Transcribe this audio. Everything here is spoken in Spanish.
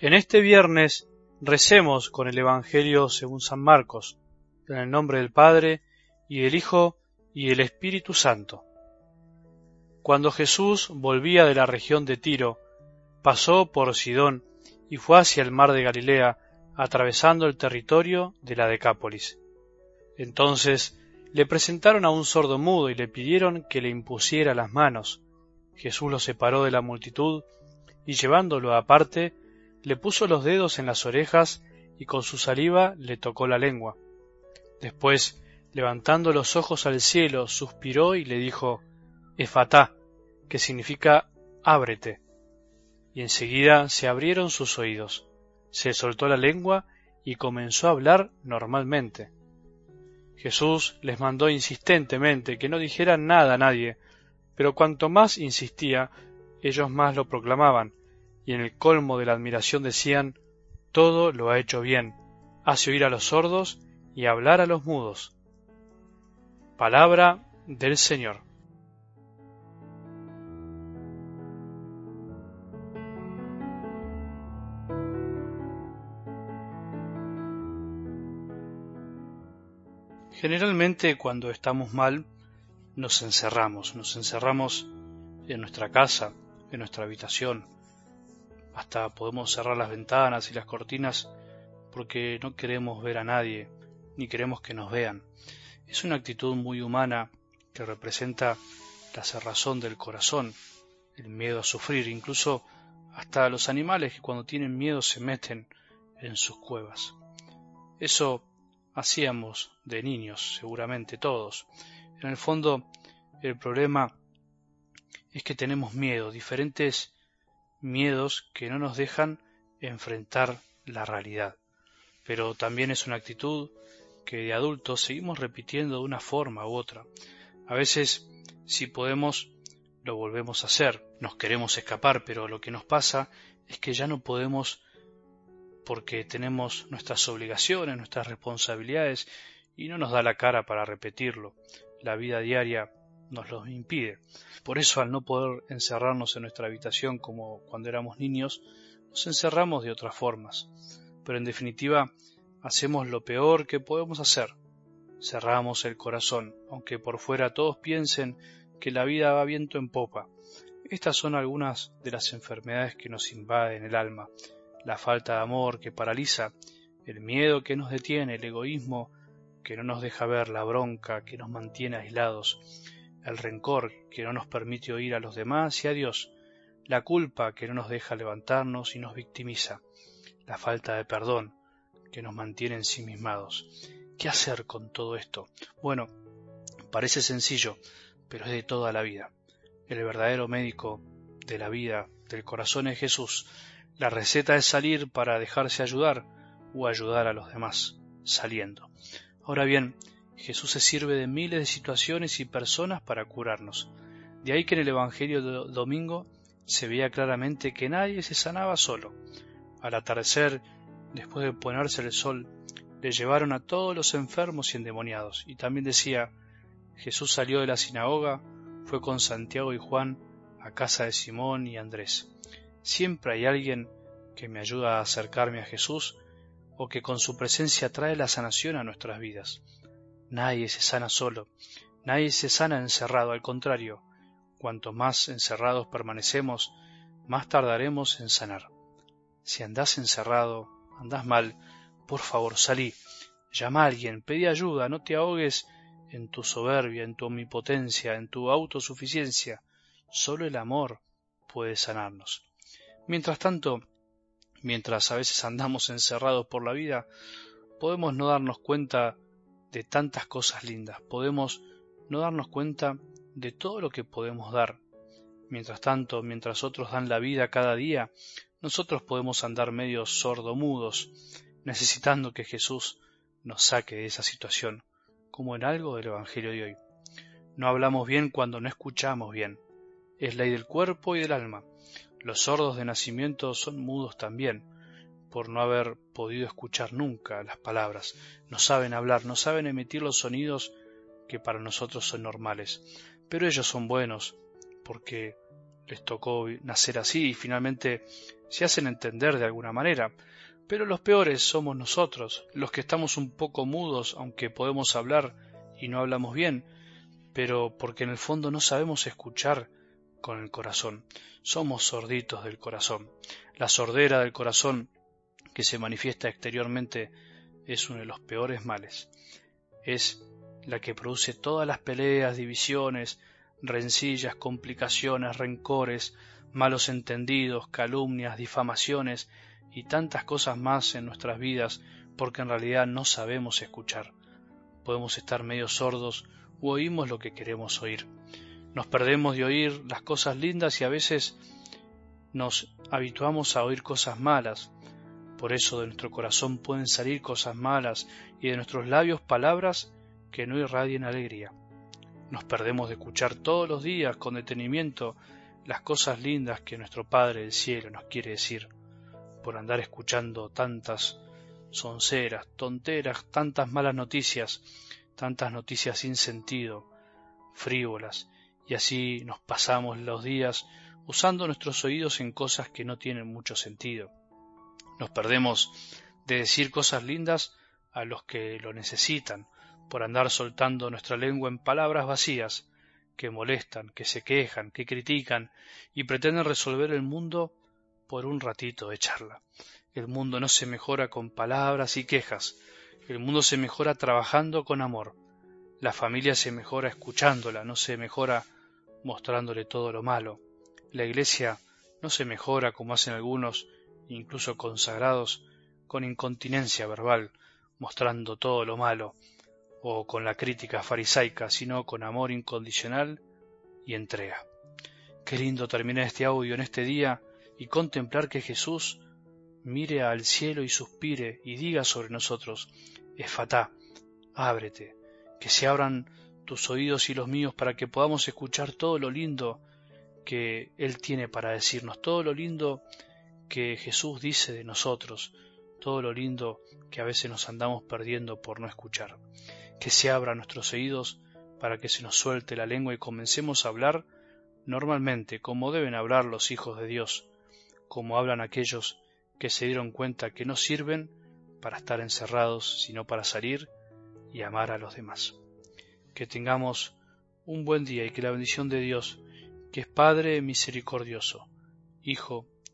En este viernes recemos con el Evangelio según San Marcos, en el nombre del Padre, y del Hijo, y del Espíritu Santo. Cuando Jesús volvía de la región de Tiro, pasó por Sidón y fue hacia el mar de Galilea, atravesando el territorio de la Decápolis. Entonces le presentaron a un sordo mudo y le pidieron que le impusiera las manos. Jesús lo separó de la multitud y llevándolo aparte, le puso los dedos en las orejas y con su saliva le tocó la lengua. Después, levantando los ojos al cielo, suspiró y le dijo, Efatá, que significa ábrete. Y enseguida se abrieron sus oídos, se soltó la lengua y comenzó a hablar normalmente. Jesús les mandó insistentemente que no dijeran nada a nadie, pero cuanto más insistía, ellos más lo proclamaban, y en el colmo de la admiración decían, todo lo ha hecho bien, hace oír a los sordos y hablar a los mudos. Palabra del Señor. Generalmente cuando estamos mal nos encerramos, nos encerramos en nuestra casa, en nuestra habitación, hasta podemos cerrar las ventanas y las cortinas porque no queremos ver a nadie, ni queremos que nos vean. Es una actitud muy humana que representa la cerrazón del corazón, el miedo a sufrir, incluso hasta los animales que cuando tienen miedo se meten en sus cuevas. Eso hacíamos de niños, seguramente todos. En el fondo, el problema es que tenemos miedo, diferentes miedos que no nos dejan enfrentar la realidad. Pero también es una actitud que de adultos seguimos repitiendo de una forma u otra. A veces, si podemos, lo volvemos a hacer. Nos queremos escapar, pero lo que nos pasa es que ya no podemos porque tenemos nuestras obligaciones, nuestras responsabilidades y no nos da la cara para repetirlo. La vida diaria nos lo impide. Por eso, al no poder encerrarnos en nuestra habitación como cuando éramos niños, nos encerramos de otras formas. Pero en definitiva, hacemos lo peor que podemos hacer. Cerramos el corazón, aunque por fuera todos piensen que la vida va viento en popa. Estas son algunas de las enfermedades que nos invaden el alma. La falta de amor que paraliza, el miedo que nos detiene, el egoísmo que no nos deja ver, la bronca que nos mantiene aislados, el rencor que no nos permite oír a los demás y a Dios, la culpa que no nos deja levantarnos y nos victimiza, la falta de perdón que nos mantiene ensimismados. ¿Qué hacer con todo esto? Bueno, parece sencillo, pero es de toda la vida. El verdadero médico de la vida, del corazón es Jesús. La receta es salir para dejarse ayudar o ayudar a los demás, saliendo. Ahora bien, Jesús se sirve de miles de situaciones y personas para curarnos. De ahí que en el Evangelio de domingo se veía claramente que nadie se sanaba solo. Al atardecer, después de ponerse el sol, le llevaron a todos los enfermos y endemoniados. Y también decía, Jesús salió de la sinagoga, fue con Santiago y Juan a casa de Simón y Andrés. Siempre hay alguien que me ayuda a acercarme a Jesús o que con su presencia trae la sanación a nuestras vidas. Nadie se sana solo, nadie se sana encerrado, al contrario, cuanto más encerrados permanecemos, más tardaremos en sanar. Si andás encerrado, andás mal, por favor salí, llama a alguien, pedí ayuda, no te ahogues en tu soberbia, en tu omnipotencia, en tu autosuficiencia. Solo el amor puede sanarnos. Mientras tanto, mientras a veces andamos encerrados por la vida, podemos no darnos cuenta de tantas cosas lindas. Podemos no darnos cuenta de todo lo que podemos dar. Mientras tanto, mientras otros dan la vida cada día, nosotros podemos andar medio sordomudos, necesitando que Jesús nos saque de esa situación, como en algo del Evangelio de hoy. No hablamos bien cuando no escuchamos bien. Es ley del cuerpo y del alma. Los sordos de nacimiento son mudos también por no haber podido escuchar nunca las palabras, no saben hablar, no saben emitir los sonidos que para nosotros son normales. Pero ellos son buenos, porque les tocó nacer así y finalmente se hacen entender de alguna manera, pero los peores somos nosotros, los que estamos un poco mudos, aunque podemos hablar y no hablamos bien, pero porque en el fondo no sabemos escuchar con el corazón. Somos sorditos del corazón. La sordera del corazón que se manifiesta exteriormente es uno de los peores males. Es la que produce todas las peleas, divisiones, rencillas, complicaciones, rencores, malos entendidos, calumnias, difamaciones y tantas cosas más en nuestras vidas porque en realidad no sabemos escuchar. Podemos estar medio sordos o oímos lo que queremos oír. Nos perdemos de oír las cosas lindas y a veces nos habituamos a oír cosas malas. Por eso de nuestro corazón pueden salir cosas malas y de nuestros labios palabras que no irradien alegría. Nos perdemos de escuchar todos los días con detenimiento las cosas lindas que nuestro Padre del Cielo nos quiere decir, por andar escuchando tantas sonceras, tonteras, tantas malas noticias, tantas noticias sin sentido, frívolas, y así nos pasamos los días usando nuestros oídos en cosas que no tienen mucho sentido. Nos perdemos de decir cosas lindas a los que lo necesitan, por andar soltando nuestra lengua en palabras vacías, que molestan, que se quejan, que critican y pretenden resolver el mundo por un ratito de charla. El mundo no se mejora con palabras y quejas, el mundo se mejora trabajando con amor. La familia se mejora escuchándola, no se mejora mostrándole todo lo malo. La iglesia no se mejora como hacen algunos, incluso consagrados, con incontinencia verbal, mostrando todo lo malo, o con la crítica farisaica, sino con amor incondicional y entrega. Qué lindo terminar este audio en este día y contemplar que Jesús mire al cielo y suspire y diga sobre nosotros, Efatá, ábrete, que se abran tus oídos y los míos para que podamos escuchar todo lo lindo que Él tiene para decirnos, todo lo lindo que Jesús dice de nosotros, todo lo lindo que a veces nos andamos perdiendo por no escuchar que se abran nuestros oídos para que se nos suelte la lengua y comencemos a hablar normalmente como deben hablar los hijos de Dios, como hablan aquellos que se dieron cuenta que no sirven para estar encerrados, sino para salir y amar a los demás. Que tengamos un buen día y que la bendición de Dios, que es Padre misericordioso, Hijo